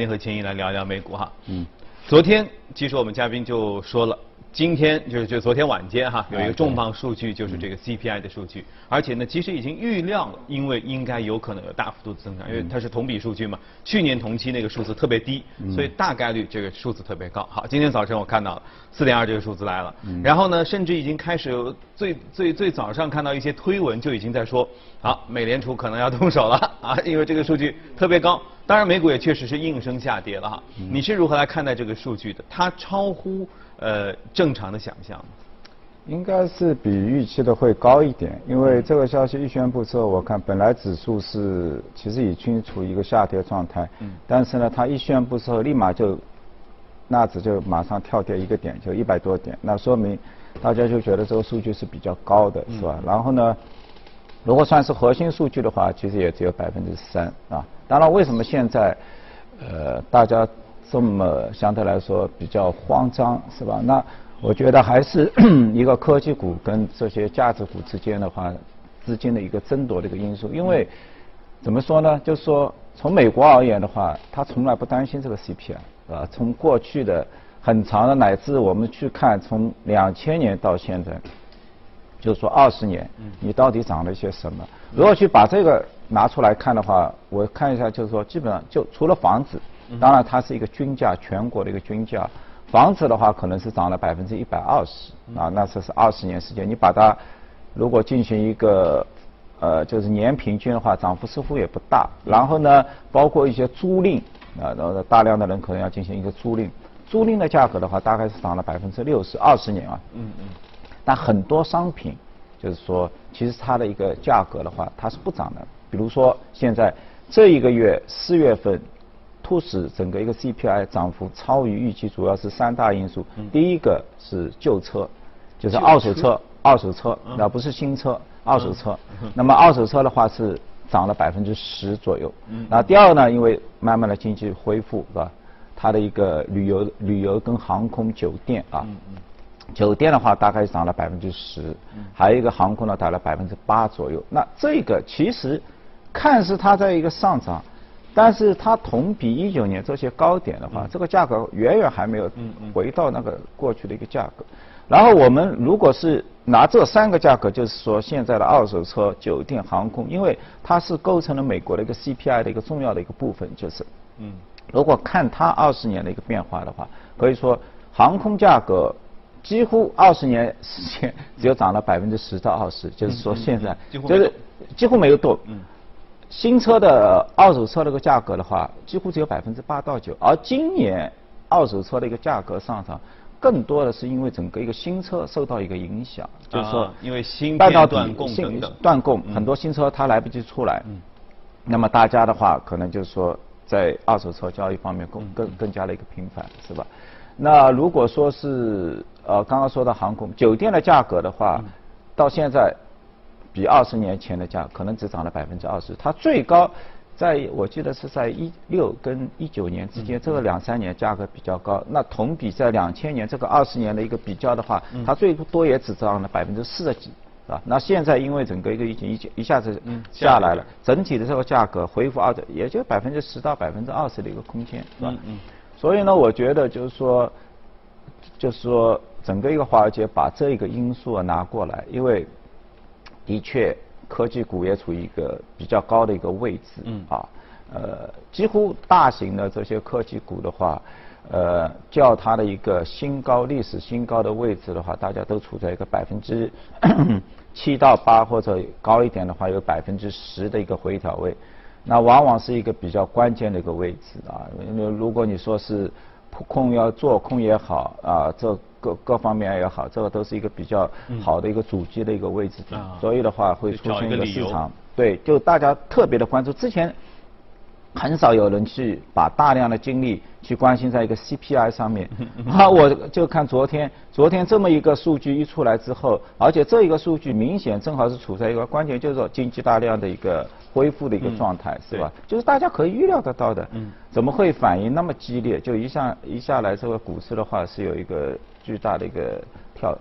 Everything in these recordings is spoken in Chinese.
先和秦毅来聊聊美股哈。嗯。昨天其实我们嘉宾就说了。今天就是就昨天晚间哈，有一个重磅数据，就是这个 CPI 的数据，而且呢，其实已经预料了，因为应该有可能有大幅度的增长，因为它是同比数据嘛，去年同期那个数字特别低，所以大概率这个数字特别高。好，今天早晨我看到了四点二这个数字来了，然后呢，甚至已经开始最最最早上看到一些推文就已经在说，好，美联储可能要动手了啊，因为这个数据特别高。当然，美股也确实是应声下跌了哈。你是如何来看待这个数据的？它超乎。呃，正常的想象，应该是比预期的会高一点，因为这个消息一宣布之后，我看本来指数是其实已经处于一个下跌状态，嗯，但是呢，它一宣布之后，立马就纳指就马上跳跌一个点，就一百多点，那说明大家就觉得这个数据是比较高的，是吧？然后呢，如果算是核心数据的话，其实也只有百分之三啊。当然，为什么现在呃大家？这么相对来说比较慌张是吧？那我觉得还是 一个科技股跟这些价值股之间的话，资金的一个争夺的一个因素。因为怎么说呢？就是说从美国而言的话，他从来不担心这个 CPI 啊。从过去的很长的乃至我们去看从两千年到现在，就是说二十年，你到底涨了一些什么？如果去把这个拿出来看的话，我看一下，就是说基本上就除了房子。当然，它是一个均价，全国的一个均价。房子的话，可能是涨了百分之一百二十啊，那这是二十年时间。你把它如果进行一个呃，就是年平均的话，涨幅似乎也不大。然后呢，包括一些租赁啊，然后大量的人可能要进行一个租赁，租赁的价格的话，大概是涨了百分之六十，二十年啊。嗯嗯。但很多商品，就是说，其实它的一个价格的话，它是不涨的。比如说，现在这一个月四月份。促使整个一个 CPI 涨幅超于预期，主要是三大因素。第一个是旧车，就是二手车，二手车，那不是新车，二手车。那么二手车的话是涨了百分之十左右。那第二呢，因为慢慢的经济恢复，是吧？它的一个旅游、旅游跟航空、酒店啊，酒店的话大概涨了百分之十，还有一个航空呢，达了百分之八左右。那这个其实看似它在一个上涨。但是它同比一九年这些高点的话，这个价格远远还没有回到那个过去的一个价格。然后我们如果是拿这三个价格，就是说现在的二手车、酒店、航空，因为它是构成了美国的一个 CPI 的一个重要的一个部分，就是，嗯，如果看它二十年的一个变化的话，可以说航空价格几乎二十年时间只有涨了百分之十到二十，就是说现在就是几乎没有动。新车的二手车那个价格的话，几乎只有百分之八到九，而今年二手车的一个价格上涨，更多的是因为整个一个新车受到一个影响，就是说因为新半导体新断供，很多新车它来不及出来，那么大家的话可能就是说在二手车交易方面更更更加的一个频繁，是吧？那如果说是呃刚刚说的航空酒店的价格的话，到现在。比二十年前的价可能只涨了百分之二十，它最高在我记得是在一六跟一九年之间，这个两三年价格比较高。那同比在两千年这个二十年的一个比较的话，它最多也只涨了百分之四十几，是吧？那现在因为整个一个疫情一一下子下来了，整体的这个价格恢复二，也就百分之十到百分之二十的一个空间，是吧？所以呢，我觉得就是说，就是说整个一个华尔街把这一个因素拿过来，因为。的确，科技股也处于一个比较高的一个位置，嗯啊，呃，几乎大型的这些科技股的话，呃，较它的一个新高、历史新高的位置的话，大家都处在一个百分之七到八或者高一点的话，有百分之十的一个回调位，那往往是一个比较关键的一个位置啊。因为如果你说是空要做空也好啊，这。各各方面也好，这个都是一个比较好的一个主机的一个位置，所以的话会出现一个市场，对，就大家特别的关注。之前很少有人去把大量的精力去关心在一个 CPI 上面，啊，我就看昨天，昨天这么一个数据一出来之后，而且这一个数据明显正好是处在一个关键，就是说经济大量的一个恢复的一个状态，是吧？就是大家可以预料得到的，怎么会反应那么激烈？就一下一下来这个股市的话是有一个。巨大的一个跳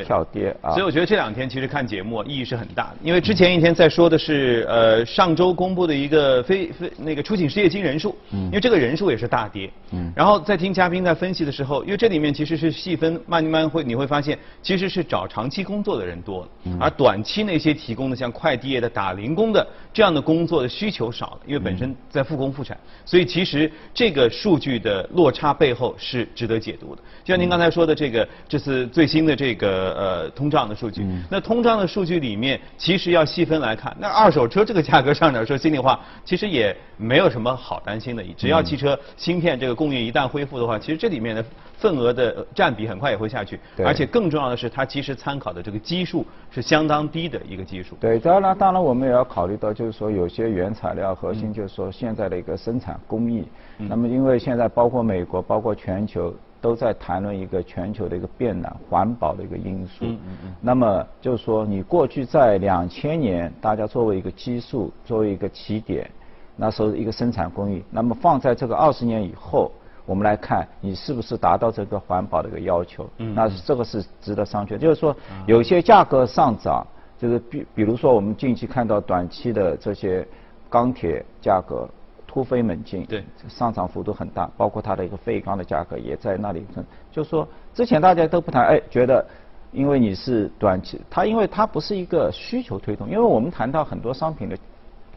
跳跌啊。所以我觉得这两天其实看节目意义是很大的，因为之前一天在说的是呃上周公布的一个非非那个出警失业金人数，嗯，因为这个人数也是大跌，嗯，然后在听嘉宾在分析的时候，因为这里面其实是细分慢慢会你会发现其实是找长期工作的人多了，而短期那些提供的像快递业的打零工的这样的工作的需求少了，因为本身在复工复产，所以其实这个数据的落差背后是值得解读的。就像您刚才说的这个，这次最新的这个呃通胀的数据，那通胀的数据里面，其实要细分来看，那二手车这个价格上涨，说心里话，其实也没有什么好担心的。只要汽车芯片这个供应一旦恢复的话，其实这里面的份额的占比很快也会下去。而且更重要的是，它其实参考的这个基数是相当低的一个基数。对，当然，当然我们也要考虑到，就是说有些原材料核心，就是说现在的一个生产工艺。那么，因为现在包括美国，包括全球。都在谈论一个全球的一个变暖、环保的一个因素。嗯嗯嗯。那么就是说，你过去在两千年，大家作为一个基数，作为一个起点，那时候一个生产工艺。那么放在这个二十年以后，我们来看你是不是达到这个环保的一个要求。嗯。那这个是值得商榷。就是说，有些价格上涨，就是比比如说我们近期看到短期的这些钢铁价格。突飞猛进，对，上涨幅度很大，包括它的一个废钢的价格也在那里。就说之前大家都不谈，哎，觉得因为你是短期，它因为它不是一个需求推动，因为我们谈到很多商品的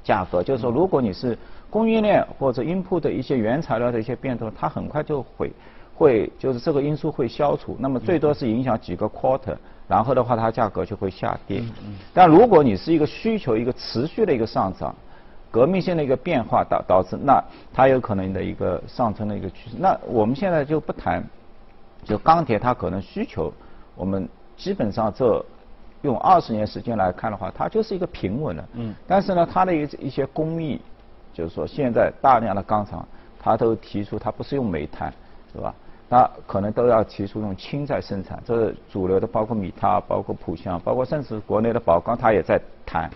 价格，就是说如果你是供应链或者 input 的一些原材料的一些变动，它很快就会会就是这个因素会消除，那么最多是影响几个 quarter，然后的话它价格就会下跌。但如果你是一个需求一个持续的一个上涨。革命性的一个变化导导致，那它有可能的一个上升的一个趋势。那我们现在就不谈，就钢铁它可能需求，我们基本上这用二十年时间来看的话，它就是一个平稳的。嗯。但是呢，它的一一些工艺，就是说现在大量的钢厂，它都提出它不是用煤炭，是吧？它可能都要提出用氢在生产，这是主流的，包括米塔，包括浦项，包括甚至国内的宝钢，它也在谈。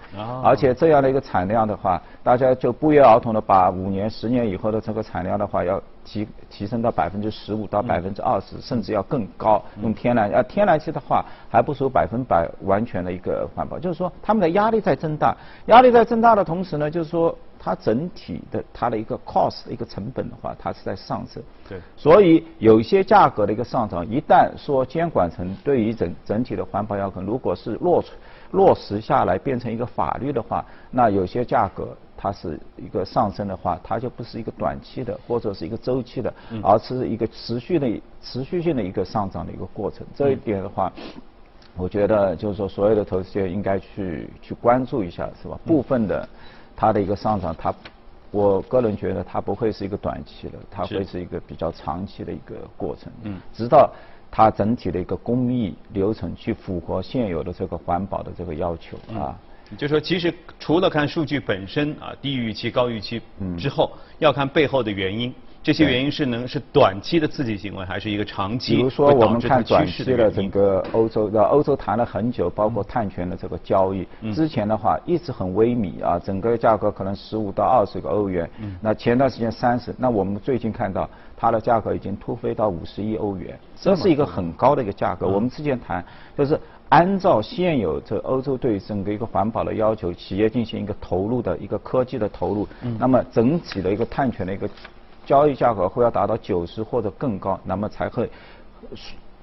而且这样的一个产量的话，大家就不约而同的把五年、十年以后的这个产量的话，要提提升到百分之十五到百分之二十，甚至要更高。用天然啊，天然气的话还不属百分百完全的一个环保，就是说他们的压力在增大，压力在增大的同时呢，就是说。它整体的它的一个 cost 一个成本的话，它是在上升。对。所以有一些价格的一个上涨，一旦说监管层对于整整体的环保要求，如果是落落实下来变成一个法律的话，那有些价格它是一个上升的话，它就不是一个短期的或者是一个周期的，而是一个持续的持续性的一个上涨的一个过程。这一点的话，我觉得就是说所有的投资者应该去去关注一下，是吧？部分的。它的一个上涨，它，我个人觉得它不会是一个短期的，它会是一个比较长期的一个过程。嗯。直到它整体的一个工艺流程去符合现有的这个环保的这个要求啊。就说其实除了看数据本身啊，低预期、高预期之后，要看背后的原因。这些原因是能是短期的刺激行为，还是一个长期比如说我们看短期的整个欧洲，的欧洲谈了很久，包括碳权的这个交易，之前的话一直很微米啊，整个价格可能十五到二十个欧元，那前段时间三十，那我们最近看到它的价格已经突飞到五十亿欧元，这是一个很高的一个价格。我们之前谈就是按照现有这欧洲对整个一个环保的要求，企业进行一个投入的一个科技的投入，那么整体的一个碳权的一个。交易价格会要达到九十或者更高，那么才会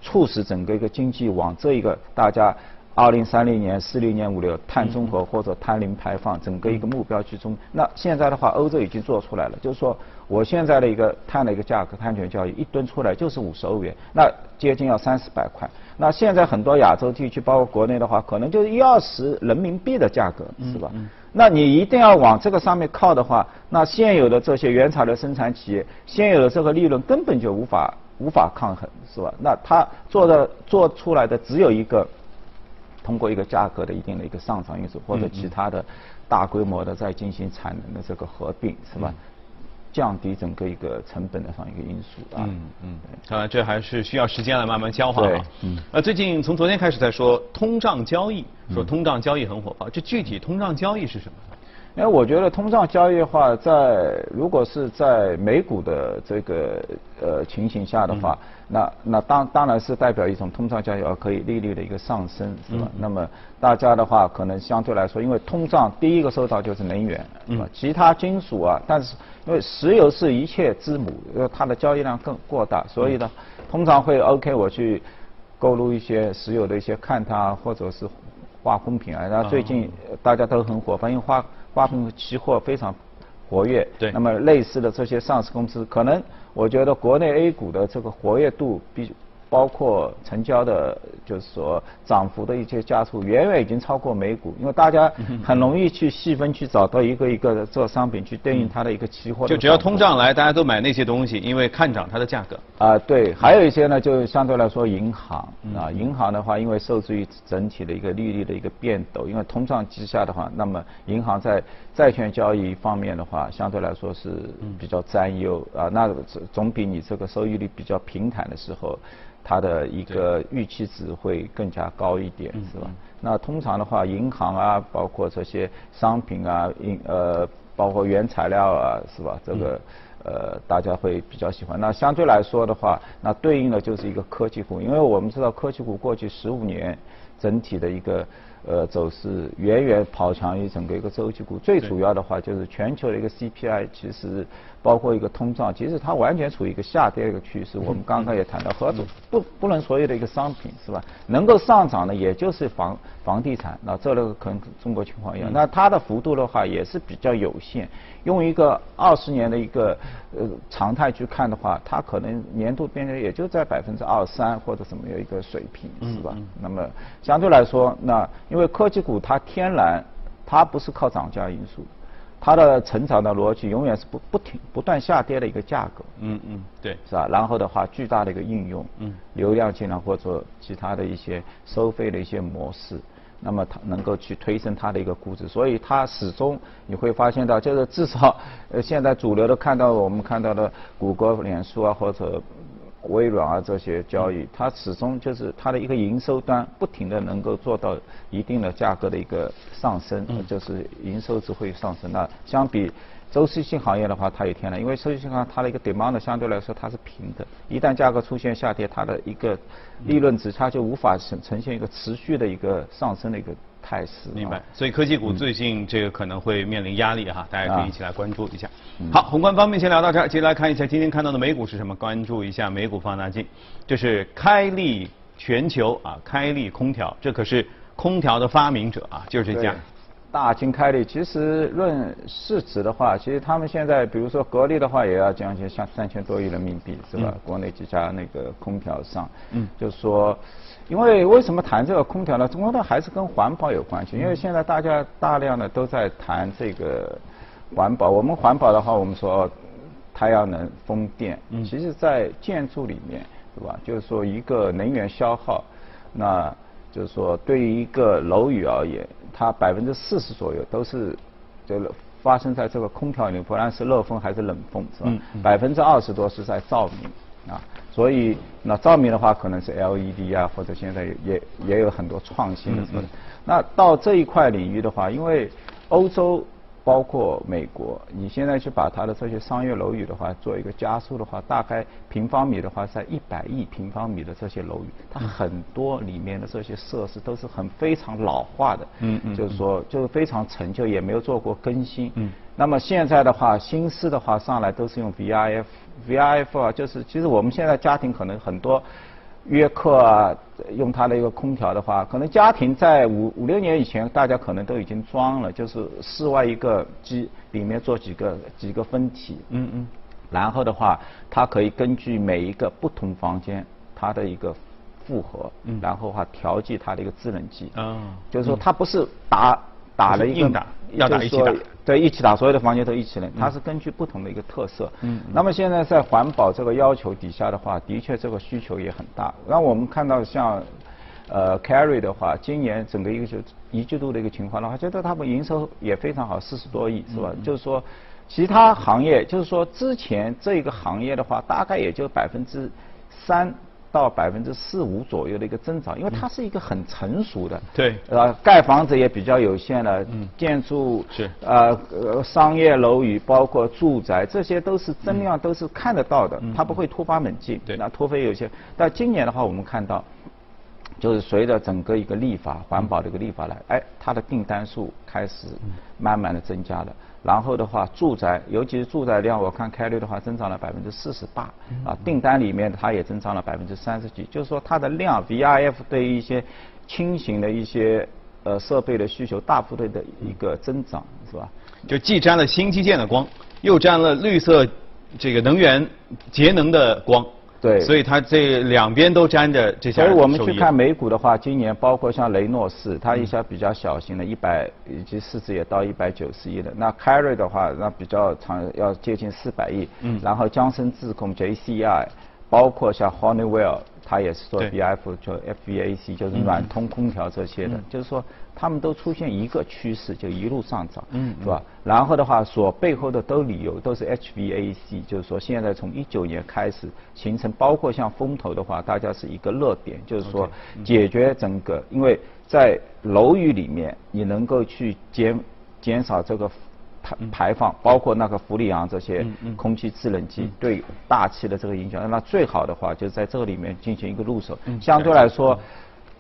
促使整个一个经济往这一个大家二零三零年、四零年、五六碳中和或者碳零排放整个一个目标去中。那现在的话，欧洲已经做出来了，就是说我现在的一个碳的一个价格，碳权交易一吨出来就是五十欧元，那接近要三四百块。那现在很多亚洲地区，包括国内的话，可能就是一二十人民币的价格，是吧？那你一定要往这个上面靠的话，那现有的这些原材料生产企业，现有的这个利润根本就无法无法抗衡，是吧？那他做的做出来的只有一个，通过一个价格的一定的一个上涨因素，或者其他的大规模的在进行产能的这个合并，是吧？降低整个一个成本的上一个因素啊。嗯嗯。看来这还是需要时间来慢慢消化啊。嗯。呃，最近从昨天开始在说通胀交易。说通胀交易很火爆，这具体通胀交易是什么？因为我觉得通胀交易的话，在如果是在美股的这个呃情形下的话，那那当当然是代表一种通胀交易而可以利率的一个上升，是吧？那么大家的话可能相对来说，因为通胀第一个受到就是能源，是吧？其他金属啊，但是因为石油是一切之母，呃，它的交易量更过大，所以呢，通常会 OK 我去购入一些石油的一些看它或者是化工品啊，那最近大家都很火，发现化化工期货非常活跃，对，那么类似的这些上市公司可能。我觉得国内 A 股的这个活跃度比。包括成交的，就是说涨幅的一些加速，远远已经超过美股，因为大家很容易去细分去找到一个一个的做商品去对应它的一个期货。就只要通胀来，大家都买那些东西，因为看涨它的价格。啊，对，还有一些呢，就相对来说银行啊，银行的话，因为受制于整体的一个利率的一个变动，因为通胀之下的话，那么银行在债券交易方面的话，相对来说是比较占优啊，那总比你这个收益率比较平坦的时候。它的一个预期值会更加高一点，是吧？那通常的话，银行啊，包括这些商品啊，银呃，包括原材料啊，是吧？这个呃，大家会比较喜欢。那相对来说的话，那对应的就是一个科技股，因为我们知道科技股过去十五年整体的一个。呃，走势远远跑强于整个一个周期股。最主要的话就是全球的一个 CPI，其实包括一个通胀，其实它完全处于一个下跌的一个趋势。我们刚刚也谈到，合作不不能所有的一个商品是吧？能够上涨的也就是房房地产，那这个可能中国情况一样。那它的幅度的话也是比较有限。用一个二十年的一个呃常态去看的话，它可能年度变动也就在百分之二三或者什么样一个水平，是吧？那么相对来说，那因为科技股它天然它不是靠涨价因素，它的成长的逻辑永远是不不停不断下跌的一个价格。嗯嗯，对，是吧？然后的话，巨大的一个应用，嗯，流量进来或者其他的一些收费的一些模式。那么它能够去推升它的一个估值，所以它始终你会发现到，就是至少呃现在主流的看到我们看到的谷歌、脸书啊或者微软啊这些交易，它始终就是它的一个营收端不停的能够做到一定的价格的一个上升，就是营收值会上升。那相比。周期性行业的话，它有天然，因为周期性行业它的一个 demand 相对来说它是平的，一旦价格出现下跌，它的一个利润值它就无法呈呈现一个持续的一个上升的一个态势。明白。所以科技股最近这个可能会面临压力哈，大家可以一起来关注一下。好，宏观方面先聊到这儿，接下来看一下今天看到的美股是什么，关注一下美股放大镜，这是开利全球啊，开利空调，这可是空调的发明者啊，就是这家。大金开利，其实论市值的话，其实他们现在，比如说格力的话，也要将近像三千多亿人民币，是吧？国内几家那个空调商，嗯，就是说，因为为什么谈这个空调呢？中国的还是跟环保有关系，因为现在大家大量的都在谈这个环保。我们环保的话，我们说太阳能、风电，其实在建筑里面，对吧？就是说一个能源消耗，那就是说对于一个楼宇而言。它百分之四十左右都是，就是发生在这个空调里面，不论是热风还是冷风，是吧？百分之二十多是在照明啊，所以那照明的话，可能是 LED 啊，或者现在也也有很多创新的。那到这一块领域的话，因为欧洲。包括美国，你现在去把它的这些商业楼宇的话做一个加速的话，大概平方米的话在一百亿平方米的这些楼宇，它很多里面的这些设施都是很非常老化的，嗯嗯，就是说就是非常陈旧，也没有做过更新。嗯，那么现在的话，新式的话上来都是用 VIF，VIF 啊，就是其实我们现在家庭可能很多。约克啊，用它的一个空调的话，可能家庭在五五六年以前，大家可能都已经装了，就是室外一个机，里面做几个几个分体，嗯嗯，然后的话，它可以根据每一个不同房间它的一个负荷，嗯，然后的话调剂它的一个制冷剂，啊，就是说它不是打打了一个打，要打一起打。对，一起打，所有的房间都一起冷。它是根据不同的一个特色。嗯。那么现在在环保这个要求底下的话，的确这个需求也很大。那我们看到像，呃，Carry 的话，今年整个一个就一季度的一个情况的话，觉得他们营收也非常好，四十多亿是吧？就是说，其他行业就是说之前这一个行业的话，大概也就百分之三。到百分之四五左右的一个增长，因为它是一个很成熟的，对，呃，盖房子也比较有限了，嗯，建筑是，呃呃，商业楼宇包括住宅，这些都是增量都是看得到的，它不会突发猛进，对，那突飞有些，但今年的话，我们看到。就是随着整个一个立法环保的一个立法来，哎，它的订单数开始慢慢的增加了。然后的话，住宅，尤其是住宅量，我看开率的话增长了百分之四十八，啊，订单里面它也增长了百分之三十几。就是说它的量，VRF 对于一些轻型的一些呃设备的需求大幅度的一个增长，是吧？就既沾了新基建的光，又沾了绿色这个能源节能的光。对，所以它这两边都沾着这些。所以我们去看美股的话，今年包括像雷诺士，它一下比较小型的，一百以及市值也到一百九十亿的。那凯瑞的话，那比较长，要接近四百亿。嗯。然后江森自控 JCI，包括像 Honeywell。它也是做 B F 就 F V A C 就是暖通空调这些的，就是说他们都出现一个趋势，就一路上涨，嗯是吧？然后的话，所背后的都理由都是 H V A C，就是说现在从一九年开始形成，包括像风投的话，大家是一个热点，就是说解决整个，因为在楼宇里面你能够去减减少这个。排放包括那个氟利昂这些空气制冷剂对大气的这个影响，那最好的话就在这个里面进行一个入手，相对来说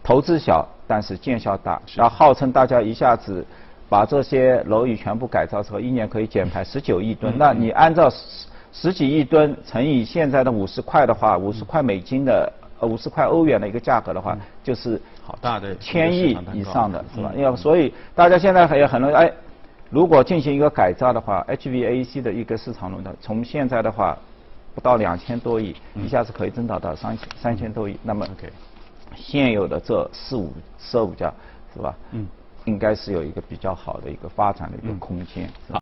投资小，但是见效大。然后号称大家一下子把这些楼宇全部改造之后，一年可以减排十九亿吨。那你按照十十几亿吨乘以现在的五十块的话，五十块美金的呃五十块欧元的一个价格的话，就是好大的千亿以上的是吧？要所以大家现在也很容易哎。如果进行一个改造的话，HVAC 的一个市场容量，从现在的话不到两千多亿，一下子可以增长到三千三千多亿。那么，现有的这四五四五家，是吧？嗯，应该是有一个比较好的一个发展的一个空间。好。